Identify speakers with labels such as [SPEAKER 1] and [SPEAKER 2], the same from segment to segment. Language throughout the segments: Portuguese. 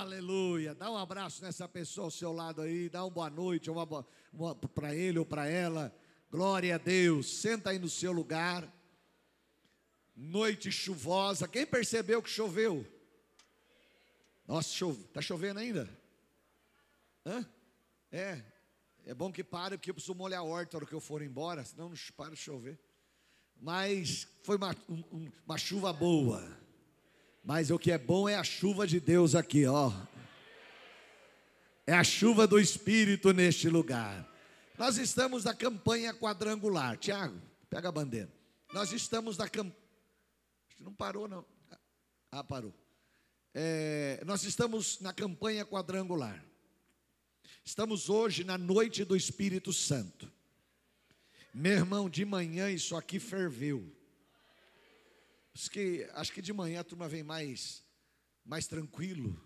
[SPEAKER 1] Aleluia. Dá um abraço nessa pessoa ao seu lado aí, dá uma boa noite uma, uma para ele ou para ela. Glória a Deus. Senta aí no seu lugar. Noite chuvosa. Quem percebeu que choveu? Nossa, chove. Tá chovendo ainda? Hã? É. É bom que pare, porque eu preciso molhar a horta na hora que eu for embora, senão não para de chover. Mas foi uma, um, uma chuva boa. Mas o que é bom é a chuva de Deus aqui, ó. É a chuva do Espírito neste lugar. Nós estamos na campanha quadrangular. Tiago, pega a bandeira. Nós estamos na campanha. Não parou, não. Ah, parou. É, nós estamos na campanha quadrangular. Estamos hoje na noite do Espírito Santo. Meu irmão, de manhã isso aqui ferveu. Acho que, acho que de manhã a turma vem mais, mais tranquilo.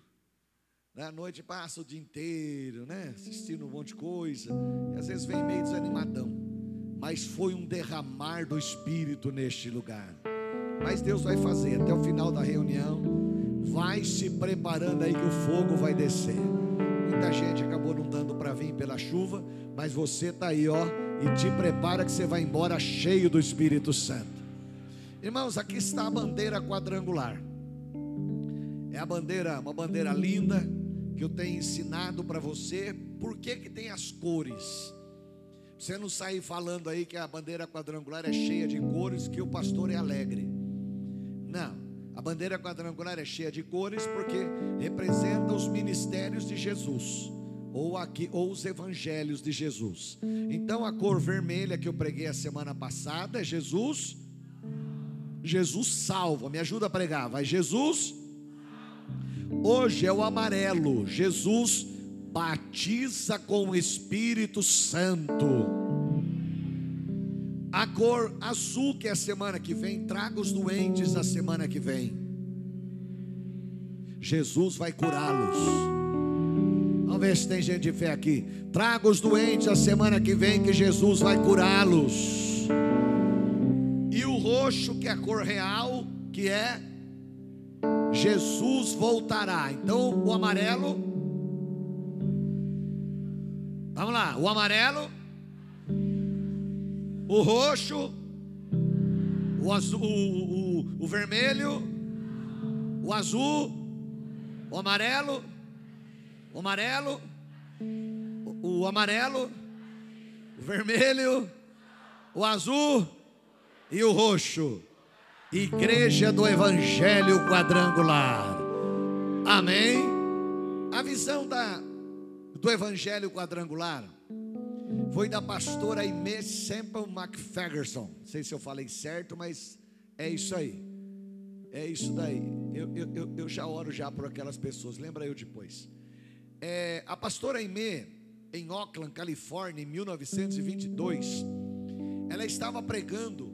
[SPEAKER 1] Na né? noite passa o dia inteiro, né? Assistindo um monte de coisa. E às vezes vem meio desanimadão. Mas foi um derramar do Espírito neste lugar. Mas Deus vai fazer até o final da reunião. Vai se preparando aí que o fogo vai descer. Muita gente acabou não dando para vir pela chuva, mas você está aí, ó, e te prepara que você vai embora cheio do Espírito Santo. Irmãos, aqui está a bandeira quadrangular. É a bandeira, uma bandeira linda que eu tenho ensinado para você. Por que que tem as cores? Você não sair falando aí que a bandeira quadrangular é cheia de cores, que o pastor é alegre. Não. A bandeira quadrangular é cheia de cores porque representa os ministérios de Jesus ou aqui ou os evangelhos de Jesus. Então a cor vermelha que eu preguei a semana passada é Jesus Jesus salva. Me ajuda a pregar. Vai Jesus Hoje é o amarelo. Jesus batiza com o Espírito Santo. A cor azul, que é a semana que vem, traga os doentes a semana que vem. Jesus vai curá-los. Vamos ver se tem gente de fé aqui. Traga os doentes a semana que vem, que Jesus vai curá-los. E o roxo, que é a cor real, que é Jesus voltará. Então, o amarelo. Vamos lá, o amarelo o roxo, o azul, o, o, o vermelho, o azul, o amarelo, o amarelo, o, o amarelo, o vermelho, o azul e o roxo. Igreja do Evangelho Quadrangular. Amém. A visão da, do Evangelho Quadrangular foi da pastora Aimee Semple McPherson. Não sei se eu falei certo, mas é isso aí. É isso daí. Eu, eu, eu já oro já por aquelas pessoas. Lembra eu depois. É, a pastora Aimee, em Oakland, Califórnia, em 1922, ela estava pregando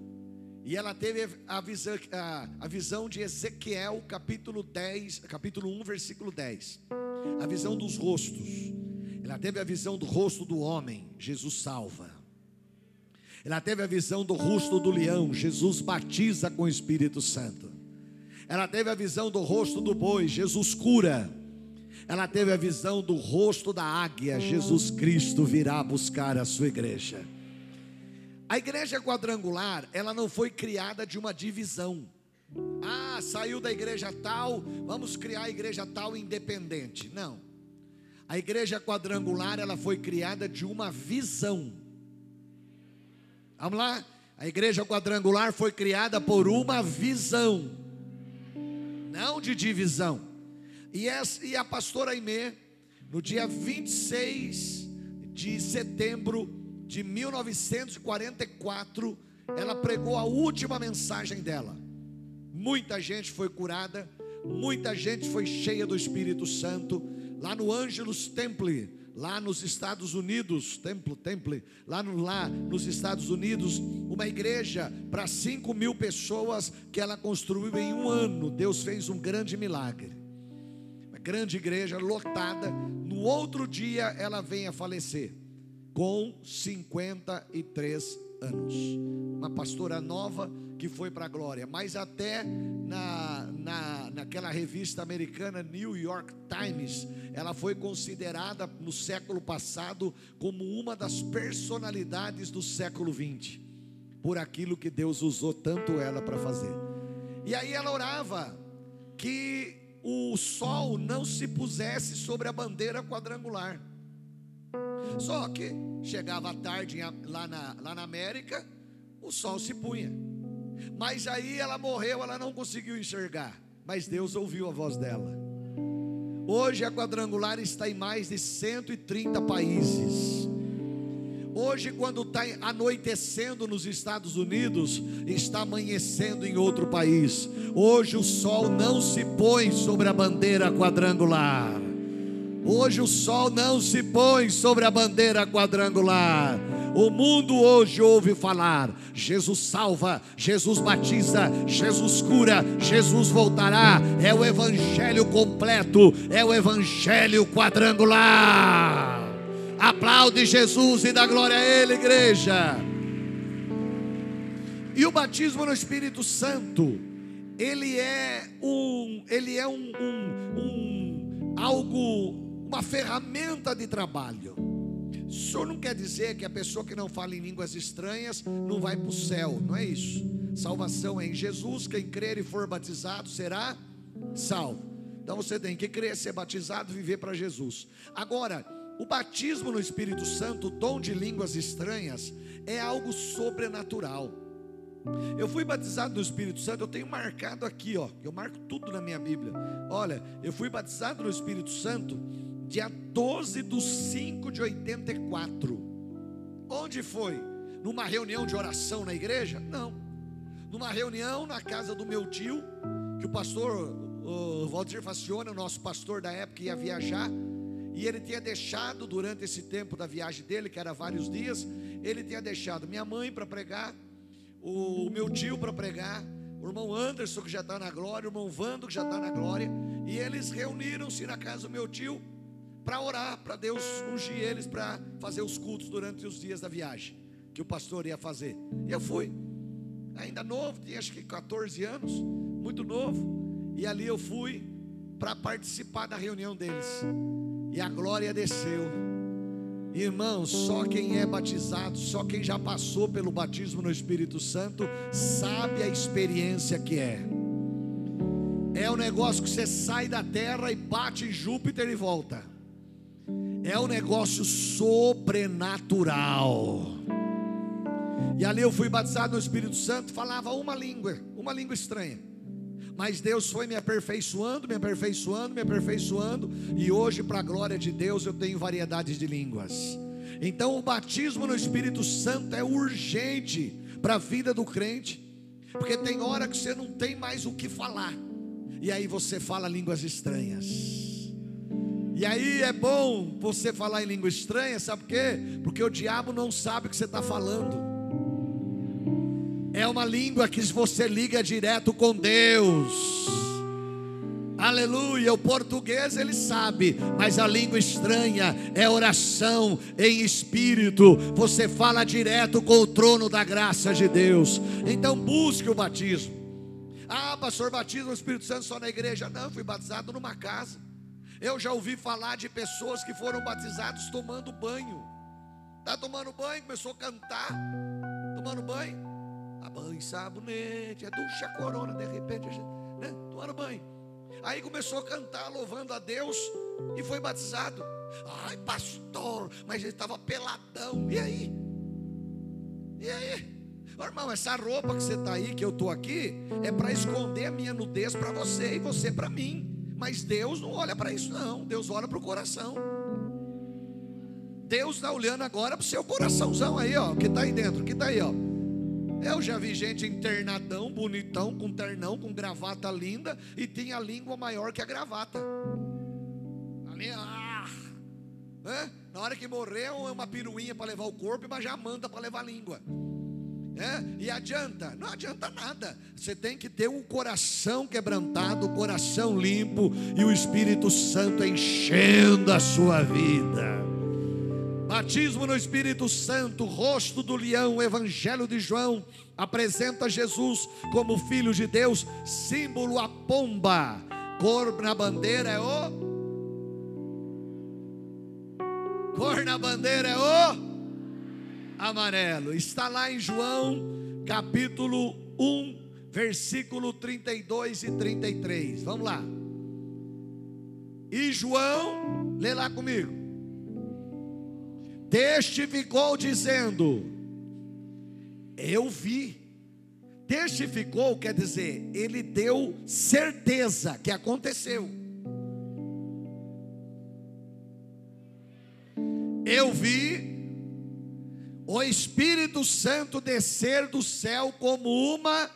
[SPEAKER 1] e ela teve a visão, a, a visão de Ezequiel, capítulo 10, capítulo 1, versículo 10. A visão dos rostos. Ela teve a visão do rosto do homem, Jesus salva. Ela teve a visão do rosto do leão, Jesus batiza com o Espírito Santo. Ela teve a visão do rosto do boi, Jesus cura. Ela teve a visão do rosto da águia, Jesus Cristo virá buscar a sua igreja. A igreja quadrangular, ela não foi criada de uma divisão. Ah, saiu da igreja tal, vamos criar a igreja tal independente. Não. A igreja quadrangular, ela foi criada de uma visão. Vamos lá? A igreja quadrangular foi criada por uma visão, não de divisão. E, essa, e a pastora Aimee, no dia 26 de setembro de 1944, ela pregou a última mensagem dela. Muita gente foi curada, muita gente foi cheia do Espírito Santo lá no Angelus Temple, lá nos Estados Unidos, Templo, Temple, lá, no, lá nos Estados Unidos, uma igreja para 5 mil pessoas que ela construiu em um ano. Deus fez um grande milagre. Uma grande igreja lotada. No outro dia ela vem a falecer, com 53 anos. Uma pastora nova que foi para a glória, mas até na, na, na aquela revista americana New York Times, ela foi considerada no século passado como uma das personalidades do século 20, por aquilo que Deus usou tanto ela para fazer. E aí ela orava que o sol não se pusesse sobre a bandeira quadrangular. Só que chegava a tarde lá na, lá na América, o sol se punha. Mas aí ela morreu, ela não conseguiu enxergar. Mas Deus ouviu a voz dela. Hoje a quadrangular está em mais de 130 países. Hoje, quando está anoitecendo nos Estados Unidos, está amanhecendo em outro país. Hoje o sol não se põe sobre a bandeira quadrangular. Hoje o sol não se põe sobre a bandeira quadrangular. O mundo hoje ouve falar: Jesus salva, Jesus batiza, Jesus cura, Jesus voltará. É o evangelho completo, é o evangelho quadrangular. Aplaude Jesus e dá glória a Ele, igreja. E o batismo no Espírito Santo, ele é um, ele é um, um, um algo, uma ferramenta de trabalho. Isso não quer dizer que a pessoa que não fala em línguas estranhas não vai para o céu, não é isso. Salvação é em Jesus, quem crer e for batizado será salvo. Então você tem que crer, ser batizado, viver para Jesus. Agora, o batismo no Espírito Santo, o dom de línguas estranhas, é algo sobrenatural. Eu fui batizado no Espírito Santo, eu tenho marcado aqui, ó, eu marco tudo na minha Bíblia. Olha, eu fui batizado no Espírito Santo dia 12 de 5 de 84. Onde foi? Numa reunião de oração na igreja? Não. Numa reunião na casa do meu tio, que o pastor o Valdir Facione, o nosso pastor da época, ia viajar. E ele tinha deixado durante esse tempo da viagem dele, que era vários dias, ele tinha deixado minha mãe para pregar, o meu tio para pregar, o irmão Anderson que já está na glória, o irmão Vando que já está na glória, e eles reuniram-se na casa do meu tio para orar, para Deus ungir eles para fazer os cultos durante os dias da viagem que o pastor ia fazer. E eu fui, ainda novo, tinha acho que 14 anos, muito novo, e ali eu fui para participar da reunião deles. E a glória desceu. Irmãos, só quem é batizado, só quem já passou pelo batismo no Espírito Santo, sabe a experiência que é. É o um negócio que você sai da terra e bate em Júpiter e volta é um negócio sobrenatural. E ali eu fui batizado no Espírito Santo, falava uma língua, uma língua estranha. Mas Deus foi me aperfeiçoando, me aperfeiçoando, me aperfeiçoando, e hoje, para a glória de Deus, eu tenho variedades de línguas. Então, o batismo no Espírito Santo é urgente para a vida do crente, porque tem hora que você não tem mais o que falar, e aí você fala línguas estranhas. E aí é bom você falar em língua estranha, sabe por quê? Porque o diabo não sabe o que você está falando. É uma língua que você liga direto com Deus. Aleluia, o português ele sabe, mas a língua estranha é oração em espírito. Você fala direto com o trono da graça de Deus. Então busque o batismo. Ah, pastor, batismo no Espírito Santo só na igreja? Não, fui batizado numa casa. Eu já ouvi falar de pessoas que foram batizados tomando banho. Está tomando banho, começou a cantar, tomando banho. A banho, sabonete, é ducha corona, de repente, né? tomando banho. Aí começou a cantar, louvando a Deus, e foi batizado. Ai, pastor, mas ele estava peladão. E aí? E aí? Irmão, essa roupa que você está aí, que eu estou aqui, é para esconder a minha nudez para você e você para mim. Mas Deus não olha para isso, não. Deus olha para o coração. Deus está olhando agora para o seu coraçãozão aí, ó, que está aí dentro, que está aí, ó. Eu já vi gente internadão, bonitão, com ternão, com gravata linda e tinha a língua maior que a gravata. Ali, ah, né? Na hora que morreu, é uma piruinha para levar o corpo, mas já manda para levar a língua. É? E adianta? Não adianta nada. Você tem que ter um coração quebrantado, um coração limpo e o Espírito Santo enchendo a sua vida. Batismo no Espírito Santo, rosto do leão, o Evangelho de João apresenta Jesus como Filho de Deus, símbolo a pomba. Cor na bandeira é o. Cor na bandeira é o amarelo. Está lá em João, capítulo 1, versículo 32 e 33. Vamos lá. E João, lê lá comigo. Testificou dizendo: Eu vi. Testificou quer dizer, ele deu certeza que aconteceu. Eu vi o Espírito Santo descer do céu como uma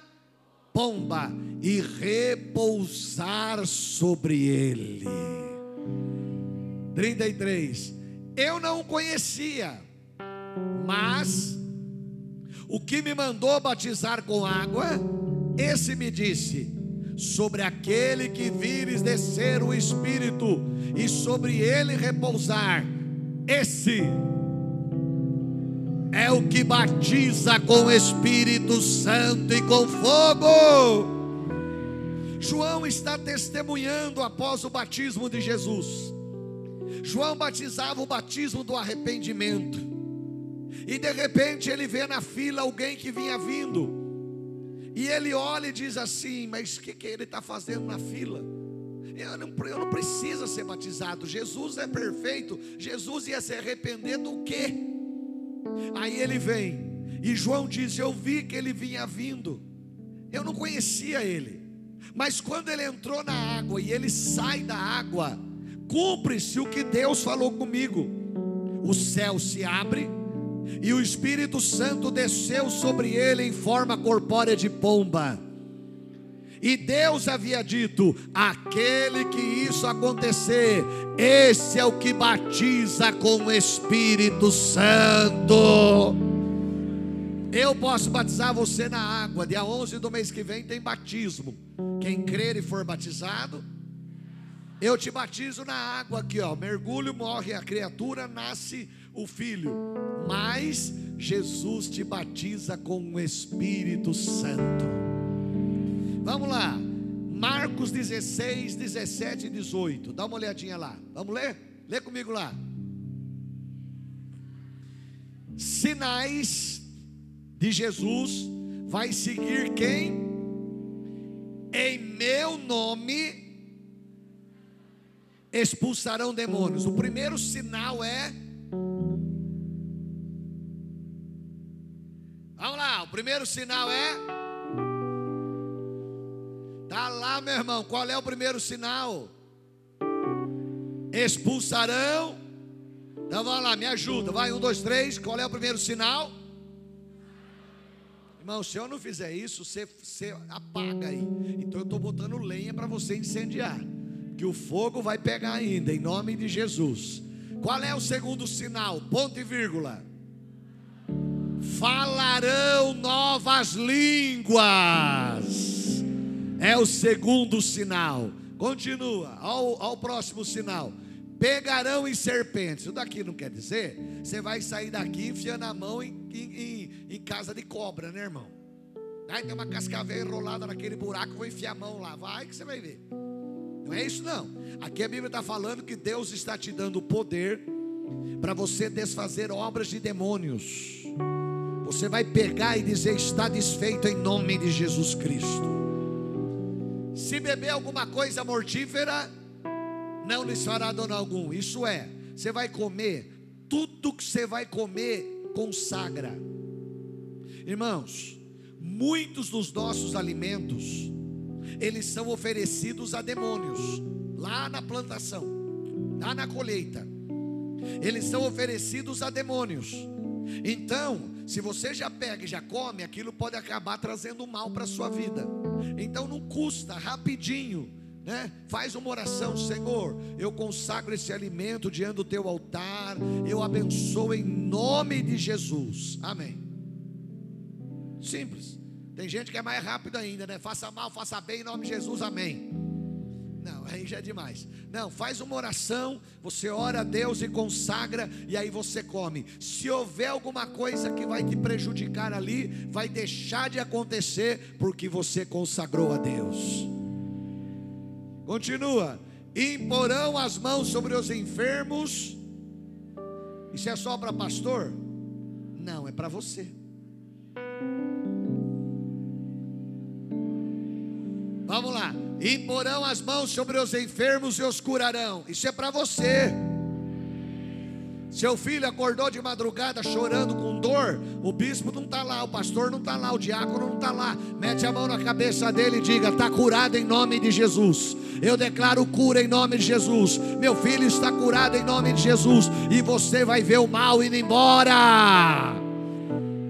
[SPEAKER 1] pomba e repousar sobre ele. 33. Eu não o conhecia, mas o que me mandou batizar com água, esse me disse: sobre aquele que vires descer o Espírito e sobre ele repousar, esse é o que batiza com Espírito Santo e com fogo. João está testemunhando após o batismo de Jesus. João batizava o batismo do arrependimento. E de repente ele vê na fila alguém que vinha vindo. E ele olha e diz assim: Mas o que, que ele está fazendo na fila? Eu não, eu não preciso ser batizado. Jesus é perfeito. Jesus ia se arrepender do quê? Aí ele vem, e João diz: Eu vi que ele vinha vindo, eu não conhecia ele, mas quando ele entrou na água e ele sai da água, cumpre-se o que Deus falou comigo: o céu se abre e o Espírito Santo desceu sobre ele em forma corpórea de pomba. E Deus havia dito: aquele que isso acontecer, esse é o que batiza com o Espírito Santo. Eu posso batizar você na água. Dia 11 do mês que vem tem batismo. Quem crer e for batizado, eu te batizo na água aqui, ó. Mergulho, morre a criatura, nasce o filho. Mas Jesus te batiza com o Espírito Santo. Vamos lá. Marcos 16, 17 e 18. Dá uma olhadinha lá. Vamos ler? Lê comigo lá. Sinais de Jesus vai seguir quem? Em meu nome expulsarão demônios. O primeiro sinal é Vamos lá, o primeiro sinal é Lá, meu irmão. Qual é o primeiro sinal? Expulsarão. Então vamos lá, me ajuda. Vai, um, dois, três. Qual é o primeiro sinal? Irmão, se eu não fizer isso, você, você apaga aí. Então eu estou botando lenha para você incendiar. Que o fogo vai pegar ainda, em nome de Jesus. Qual é o segundo sinal? Ponto e vírgula. Falarão novas línguas é o segundo sinal. Continua, ao, ao próximo sinal. Pegarão em serpentes. Isso daqui não quer dizer, você vai sair daqui enfiando a mão em, em, em casa de cobra, né, irmão? Aí tem uma cascavel enrolada naquele buraco, vou enfiar a mão lá, vai que você vai ver. Não é isso não. Aqui a Bíblia está falando que Deus está te dando poder para você desfazer obras de demônios. Você vai pegar e dizer: está desfeito em nome de Jesus Cristo. Se beber alguma coisa mortífera, não lhes fará dano algum. Isso é, você vai comer, tudo que você vai comer consagra. Irmãos, muitos dos nossos alimentos, eles são oferecidos a demônios, lá na plantação, lá na colheita. Eles são oferecidos a demônios. Então, se você já pega e já come, aquilo pode acabar trazendo mal para a sua vida. Então não custa, rapidinho, né? Faz uma oração, Senhor, eu consagro esse alimento diante do teu altar, eu abençoo em nome de Jesus. Amém. Simples. Tem gente que é mais rápido ainda, né? Faça mal, faça bem em nome de Jesus. Amém. Não, aí já é demais. Não, faz uma oração, você ora a Deus e consagra, e aí você come. Se houver alguma coisa que vai te prejudicar ali, vai deixar de acontecer, porque você consagrou a Deus. Continua. Imporão as mãos sobre os enfermos. Isso é só para pastor? Não, é para você. Vamos lá. Imporão as mãos sobre os enfermos e os curarão. Isso é para você. Seu filho acordou de madrugada chorando com dor, o bispo não está lá, o pastor não está lá, o diácono não está lá. Mete a mão na cabeça dele e diga: está curado em nome de Jesus. Eu declaro cura em nome de Jesus. Meu filho está curado em nome de Jesus. E você vai ver o mal indo embora.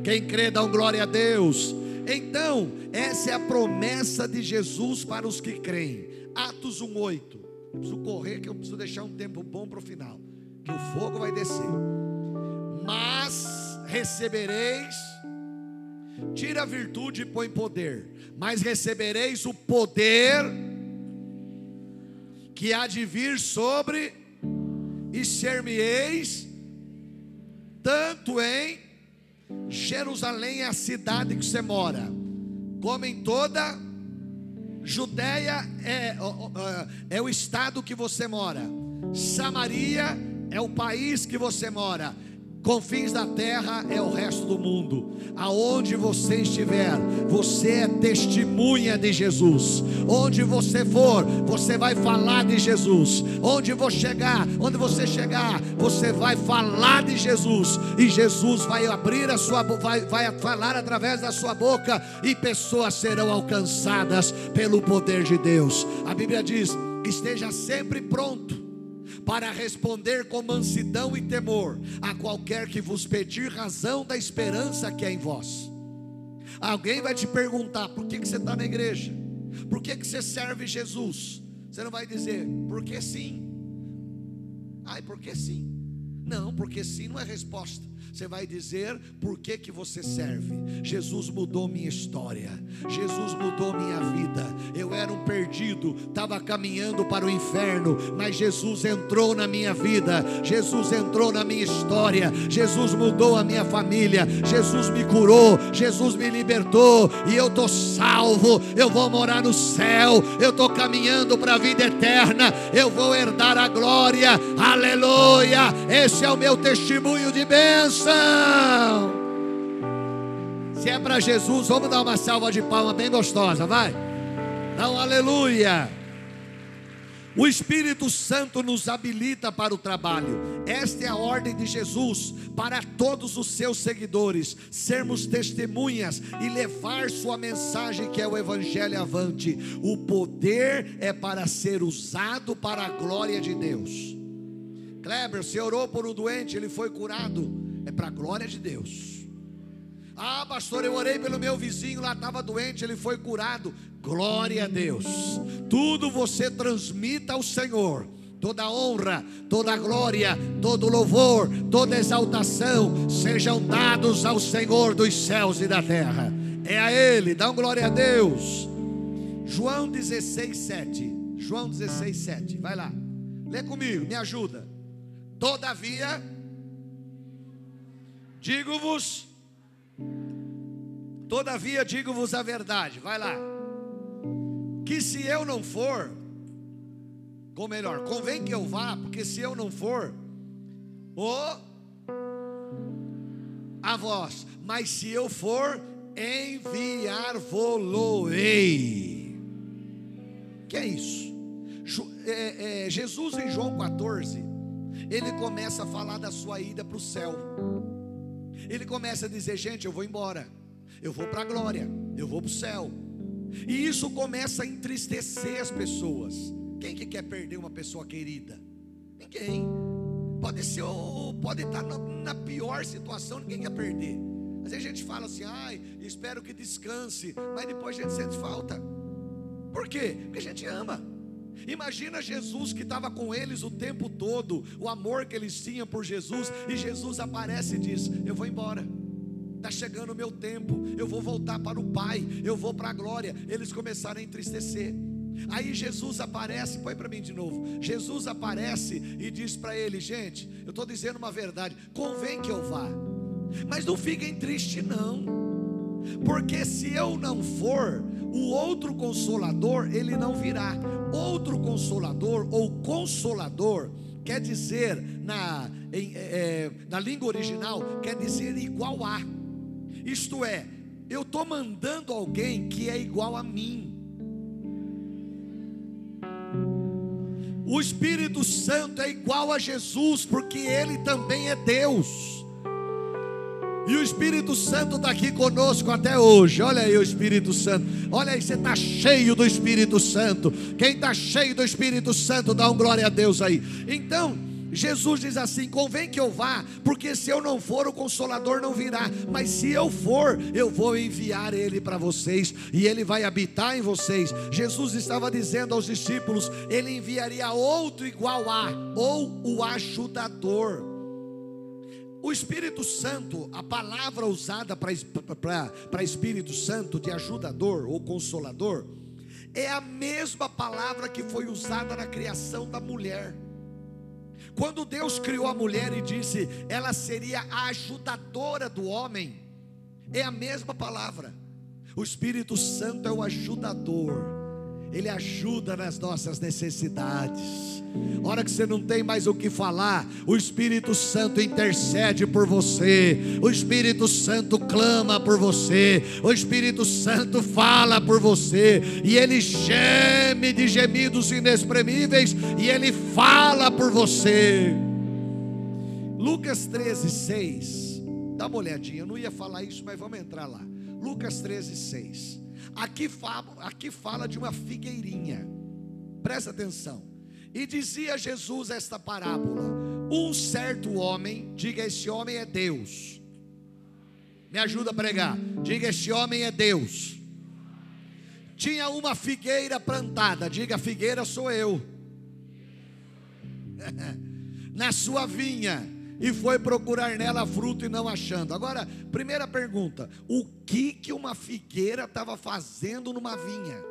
[SPEAKER 1] Quem crê, dá um glória a Deus. Então, essa é a promessa de Jesus para os que creem. Atos 1,8. Preciso correr, que eu preciso deixar um tempo bom para o final que o fogo vai descer. Mas recebereis, tira a virtude e põe poder, mas recebereis o poder que há de vir sobre e ser-me-eis tanto em Jerusalém, a cidade que você mora, como em toda Judéia é, é, o estado que você mora, Samaria é o país que você mora. Confins da terra é o resto do mundo. Aonde você estiver, você é testemunha de Jesus. Onde você for, você vai falar de Jesus. Onde você chegar, onde você chegar, você vai falar de Jesus. E Jesus vai abrir a sua vai, vai falar através da sua boca e pessoas serão alcançadas pelo poder de Deus. A Bíblia diz: "Esteja sempre pronto para responder com mansidão e temor a qualquer que vos pedir razão da esperança que é em vós. Alguém vai te perguntar: por que, que você está na igreja? Por que, que você serve Jesus? Você não vai dizer, porque sim. Ai, porque sim. Não, porque sim não é resposta. Você vai dizer por que, que você serve. Jesus mudou minha história. Jesus mudou minha vida. Eu era um perdido, estava caminhando para o inferno, mas Jesus entrou na minha vida. Jesus entrou na minha história. Jesus mudou a minha família. Jesus me curou. Jesus me libertou e eu tô salvo. Eu vou morar no céu. Eu estou caminhando para a vida eterna. Eu vou herdar a glória. Aleluia! Esse é o meu testemunho de bênção unção. Se é para Jesus, vamos dar uma salva de palmas bem gostosa, vai. Dá um aleluia. O Espírito Santo nos habilita para o trabalho. Esta é a ordem de Jesus para todos os seus seguidores: sermos testemunhas e levar sua mensagem, que é o Evangelho avante. O poder é para ser usado para a glória de Deus. Kleber, você orou por um doente, ele foi curado é para a glória de Deus. Ah, pastor, eu orei pelo meu vizinho, lá estava doente, ele foi curado. Glória a Deus. Tudo você transmita ao Senhor. Toda honra, toda glória, todo louvor, toda exaltação sejam dados ao Senhor dos céus e da terra. É a Ele, dá glória a Deus. João 16, 7. João 16, 7. Vai lá. Lê comigo, me ajuda. Todavia, Digo-vos, todavia digo-vos a verdade, vai lá, que se eu não for, ou melhor, convém que eu vá, porque se eu não for, o a vós, mas se eu for, enviar-vos-ei. Que é isso? É, é, Jesus em João 14, ele começa a falar da sua ida para o céu ele começa a dizer: gente, eu vou embora, eu vou para a glória, eu vou para o céu. E isso começa a entristecer as pessoas. Quem que quer perder uma pessoa querida? Ninguém. Pode ser, pode estar na pior situação, ninguém quer perder. Às vezes a gente fala assim, ai, espero que descanse, mas depois a gente sente falta. Por quê? Porque a gente ama. Imagina Jesus que estava com eles o tempo todo, o amor que eles tinham por Jesus, e Jesus aparece e diz: Eu vou embora. Está chegando o meu tempo, eu vou voltar para o Pai, eu vou para a glória. Eles começaram a entristecer. Aí Jesus aparece, põe para mim de novo. Jesus aparece e diz para ele: Gente, eu estou dizendo uma verdade, convém que eu vá, mas não fiquem tristes, não. Porque se eu não for, o outro consolador ele não virá. Outro consolador ou consolador quer dizer na, em, é, na língua original quer dizer igual a. Isto é, eu estou mandando alguém que é igual a mim. O Espírito Santo é igual a Jesus, porque ele também é Deus. E o Espírito Santo está aqui conosco até hoje. Olha aí o Espírito Santo. Olha aí, você está cheio do Espírito Santo. Quem está cheio do Espírito Santo, dá um glória a Deus aí. Então, Jesus diz assim: convém que eu vá, porque se eu não for, o consolador não virá. Mas se eu for, eu vou enviar ele para vocês, e ele vai habitar em vocês. Jesus estava dizendo aos discípulos: ele enviaria outro igual a, ou o ajudador. O Espírito Santo, a palavra usada para Espírito Santo de ajudador ou consolador, é a mesma palavra que foi usada na criação da mulher. Quando Deus criou a mulher e disse, ela seria a ajudadora do homem, é a mesma palavra. O Espírito Santo é o ajudador, ele ajuda nas nossas necessidades. Hora que você não tem mais o que falar, o Espírito Santo intercede por você, o Espírito Santo clama por você, o Espírito Santo fala por você, e ele geme de gemidos inexprimíveis, e ele fala por você. Lucas 13, 6. Dá uma olhadinha, eu não ia falar isso, mas vamos entrar lá. Lucas 13, 6. Aqui fala, aqui fala de uma figueirinha. Presta atenção. E dizia Jesus esta parábola: Um certo homem, diga esse homem é Deus. Me ajuda a pregar. Diga esse homem é Deus. Tinha uma figueira plantada, diga figueira sou eu. Na sua vinha e foi procurar nela fruto e não achando. Agora, primeira pergunta: o que que uma figueira estava fazendo numa vinha?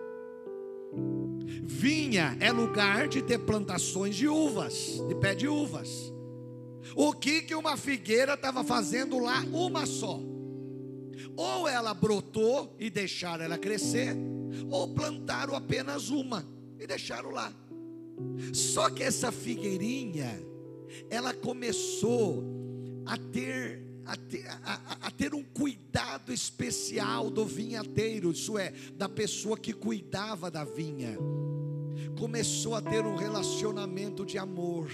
[SPEAKER 1] Vinha é lugar de ter plantações de uvas, de pé de uvas. O que que uma figueira estava fazendo lá? Uma só. Ou ela brotou e deixaram ela crescer, ou plantaram apenas uma e deixaram lá. Só que essa figueirinha, ela começou a ter a ter, a, a ter, um cuidado especial do vinhateiro, isso é, da pessoa que cuidava da vinha. Começou a ter um relacionamento de amor.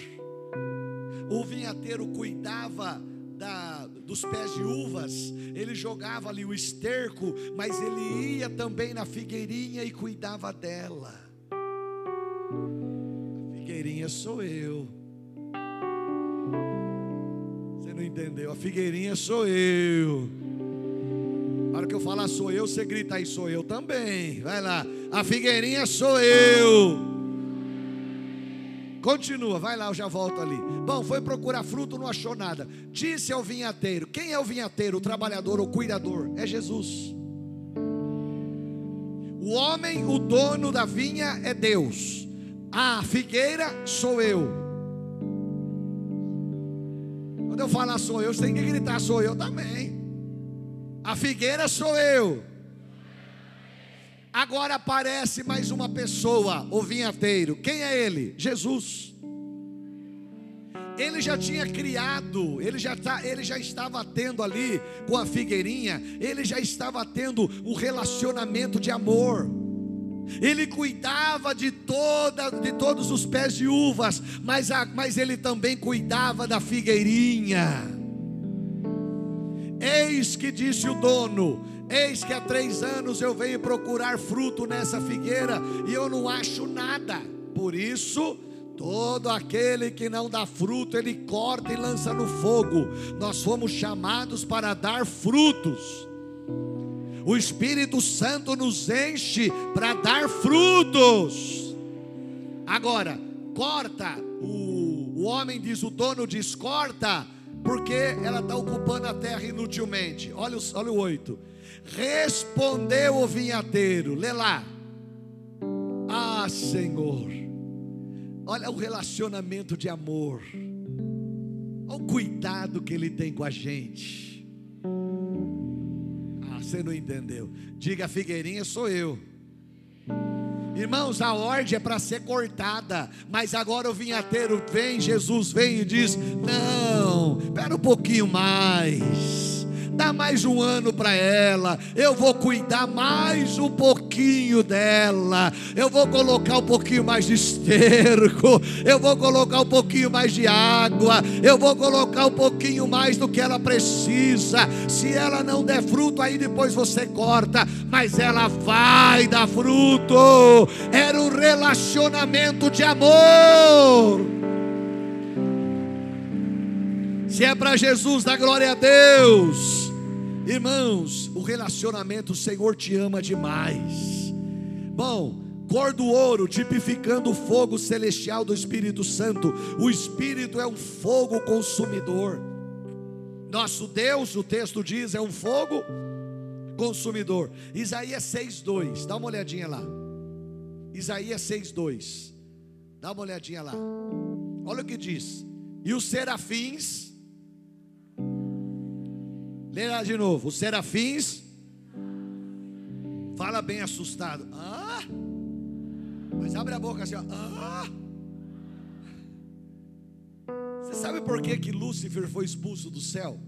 [SPEAKER 1] O vinhateiro cuidava da, dos pés de uvas, ele jogava ali o esterco, mas ele ia também na figueirinha e cuidava dela. A figueirinha sou eu. Não entendeu. A figueirinha sou eu. Na hora que eu falar sou eu, você grita aí, sou eu também. Vai lá. A figueirinha sou eu. Continua, vai lá, eu já volto ali. Bom, foi procurar fruto, não achou nada. Disse ao vinhateiro: Quem é o vinhateiro, o trabalhador, o cuidador? É Jesus. O homem, o dono da vinha é Deus. A figueira sou eu. Quando eu falar sou eu, você tem que gritar sou eu também. A figueira sou eu. Agora aparece mais uma pessoa, o vinhateiro. Quem é ele? Jesus. Ele já tinha criado, ele já, tá, ele já estava tendo ali com a figueirinha, ele já estava tendo um relacionamento de amor. Ele cuidava de, toda, de todos os pés de uvas, mas, a, mas ele também cuidava da figueirinha. Eis que disse o dono: Eis que há três anos eu venho procurar fruto nessa figueira e eu não acho nada. Por isso, todo aquele que não dá fruto, ele corta e lança no fogo. Nós fomos chamados para dar frutos. O Espírito Santo nos enche para dar frutos. Agora, corta. O, o homem diz, o dono diz, corta, porque ela está ocupando a terra inutilmente. Olha, olha o 8. Respondeu o vinhateiro, lê lá. Ah, Senhor, olha o relacionamento de amor, olha o cuidado que Ele tem com a gente Você não entendeu. Diga, Figueirinha, sou eu. Irmãos, a ordem é para ser cortada, mas agora o vinhateiro vem, Jesus vem e diz: Não, espera um pouquinho mais dá mais um ano para ela, eu vou cuidar mais um pouquinho dela, eu vou colocar um pouquinho mais de esterco, eu vou colocar um pouquinho mais de água, eu vou colocar um pouquinho mais do que ela precisa. Se ela não der fruto, aí depois você corta, mas ela vai dar fruto. Era um relacionamento de amor. Se é para Jesus, dá glória a Deus. Irmãos, o relacionamento, o Senhor te ama demais. Bom, cor do ouro, tipificando o fogo celestial do Espírito Santo. O Espírito é um fogo consumidor. Nosso Deus, o texto diz, é um fogo consumidor. Isaías 6:2. Dá uma olhadinha lá. Isaías 6:2. Dá uma olhadinha lá. Olha o que diz. E os serafins Lê lá de novo. Os serafins. Fala bem assustado. Ah! Mas abre a boca assim, ó. Ah! Você sabe por que, que Lúcifer foi expulso do céu?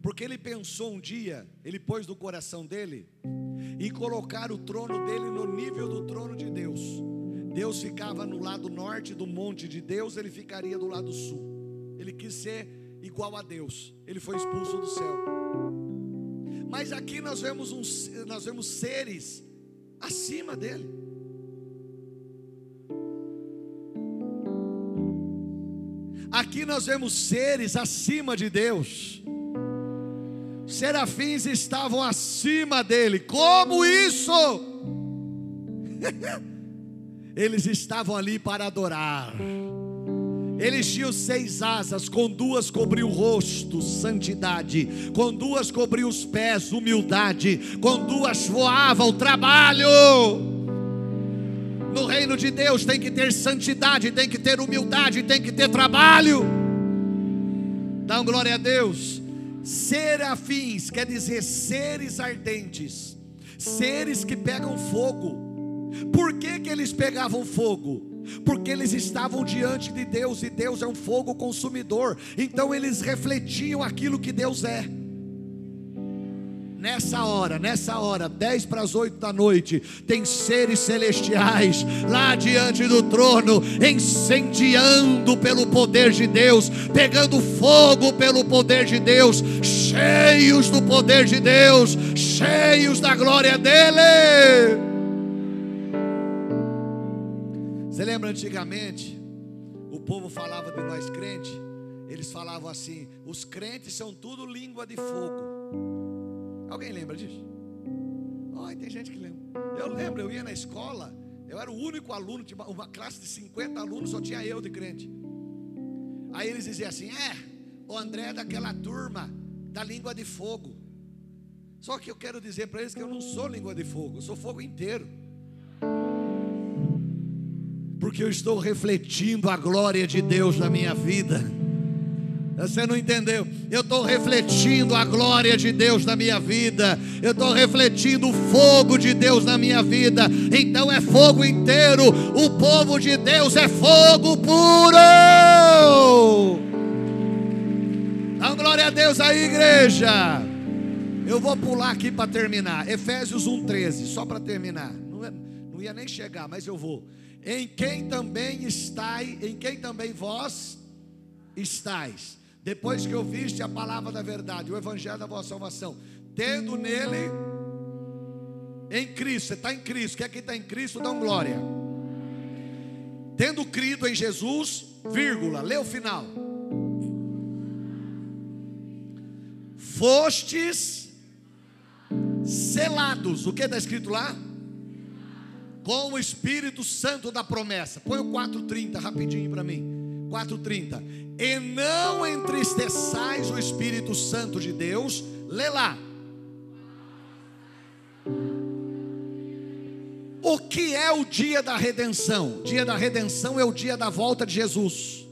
[SPEAKER 1] Porque ele pensou um dia, ele pôs no coração dele, em colocar o trono dele no nível do trono de Deus. Deus ficava no lado norte do monte de Deus, ele ficaria do lado sul. Ele quis ser igual a Deus. Ele foi expulso do céu. Mas aqui nós vemos, um, nós vemos seres acima dele. Aqui nós vemos seres acima de Deus. Serafins estavam acima dele. Como isso? Eles estavam ali para adorar. Eles tinham seis asas, com duas cobriu o rosto, santidade, com duas cobriu os pés, humildade, com duas voava o trabalho. No reino de Deus tem que ter santidade, tem que ter humildade, tem que ter trabalho. Dá glória a Deus. Serafins quer dizer seres ardentes, seres que pegam fogo. Por que, que eles pegavam fogo? Porque eles estavam diante de Deus e Deus é um fogo consumidor, então eles refletiam aquilo que Deus é. Nessa hora, nessa hora, 10 para as 8 da noite, tem seres celestiais lá diante do trono, incendiando pelo poder de Deus, pegando fogo pelo poder de Deus, cheios do poder de Deus, cheios da glória dEle. Você lembra antigamente, o povo falava de nós crentes, eles falavam assim: os crentes são tudo língua de fogo. Alguém lembra disso? Ai, tem gente que lembra. Eu lembro, eu ia na escola, eu era o único aluno, tinha uma classe de 50 alunos, só tinha eu de crente. Aí eles diziam assim: é, o André é daquela turma da língua de fogo. Só que eu quero dizer para eles que eu não sou língua de fogo, eu sou fogo inteiro porque eu estou refletindo a glória de Deus na minha vida. Você não entendeu? Eu estou refletindo a glória de Deus na minha vida. Eu estou refletindo o fogo de Deus na minha vida. Então é fogo inteiro. O povo de Deus é fogo puro. Dá glória a Deus aí, igreja. Eu vou pular aqui para terminar. Efésios 1,13, só para terminar. Não, é, não ia nem chegar, mas eu vou em quem também estáis, em quem também vós estáis. Depois que ouviste a palavra da verdade, o evangelho da vossa salvação, tendo nele em Cristo, você está em Cristo, quer que está em Cristo, dá um glória. Tendo crido em Jesus, vírgula, lê o final. Fostes selados, o que está escrito lá? Com o Espírito Santo da promessa. Põe o 4:30 rapidinho para mim. 4:30. E não entristeçais o Espírito Santo de Deus. Lê lá. O que é o dia da redenção? Dia da redenção é o dia da volta de Jesus.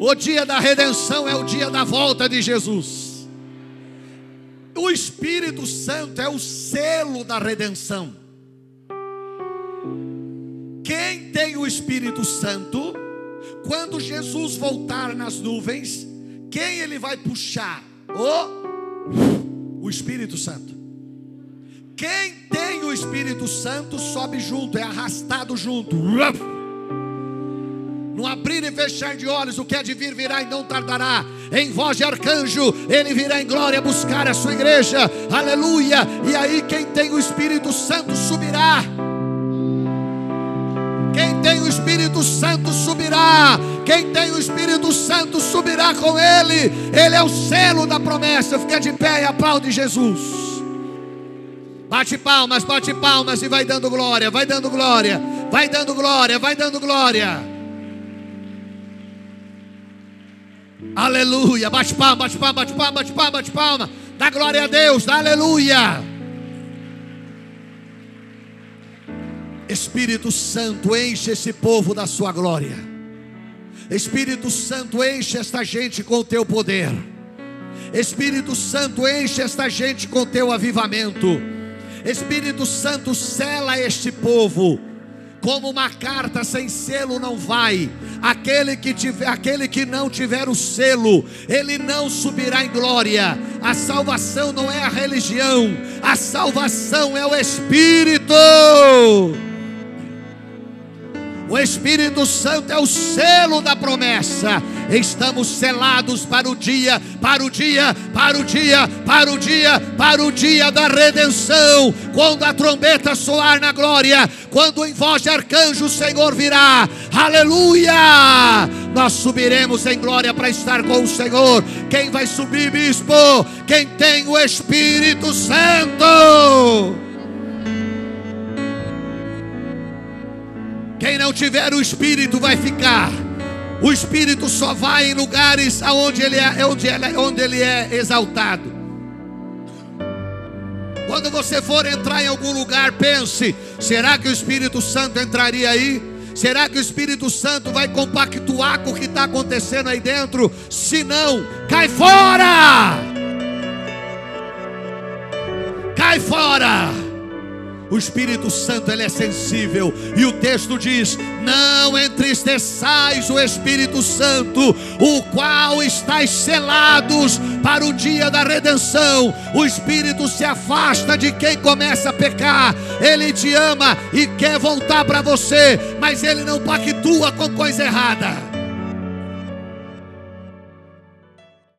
[SPEAKER 1] O dia da redenção é o dia da volta de Jesus. Espírito Santo é o selo da redenção. Quem tem o Espírito Santo, quando Jesus voltar nas nuvens, quem ele vai puxar? O, o Espírito Santo. Quem tem o Espírito Santo sobe junto, é arrastado junto. Fechar de olhos, o que é de vir virá e não tardará. Em voz de arcanjo, ele virá em glória buscar a sua igreja. Aleluia! E aí, quem tem o Espírito Santo subirá. Quem tem o Espírito Santo subirá. Quem tem o Espírito Santo subirá com ele. Ele é o selo da promessa. Fica de pé e aplaude Jesus. Bate palmas, bate palmas e vai dando glória, vai dando glória, vai dando glória, vai dando glória. Aleluia. Bate palma, bate palma, bate palma, bate palma, bate palma. Dá glória a Deus, dá aleluia. Espírito Santo, enche esse povo da sua glória. Espírito Santo, enche esta gente com o teu poder. Espírito Santo, enche esta gente com o teu avivamento. Espírito Santo, sela este povo. Como uma carta sem selo não vai. Aquele que tiver, aquele que não tiver o selo, ele não subirá em glória. A salvação não é a religião, a salvação é o Espírito. O Espírito Santo é o selo da promessa. Estamos selados para o dia, para o dia, para o dia, para o dia, para o dia da redenção. Quando a trombeta soar na glória, quando em voz de arcanjo o Senhor virá. Aleluia! Nós subiremos em glória para estar com o Senhor. Quem vai subir, bispo? Quem tem o Espírito Santo. Quem não tiver o Espírito vai ficar. O Espírito só vai em lugares onde ele é, onde ele, é, onde ele é exaltado. Quando você for entrar em algum lugar, pense: será que o Espírito Santo entraria aí? Será que o Espírito Santo vai compactuar com o que está acontecendo aí dentro? Se não, cai fora! Cai fora! O Espírito Santo ele é sensível e o texto diz: "Não entristeçais o Espírito Santo, o qual estáis selados para o dia da redenção". O Espírito se afasta de quem começa a pecar. Ele te ama e quer voltar para você, mas ele não pactua com coisa errada.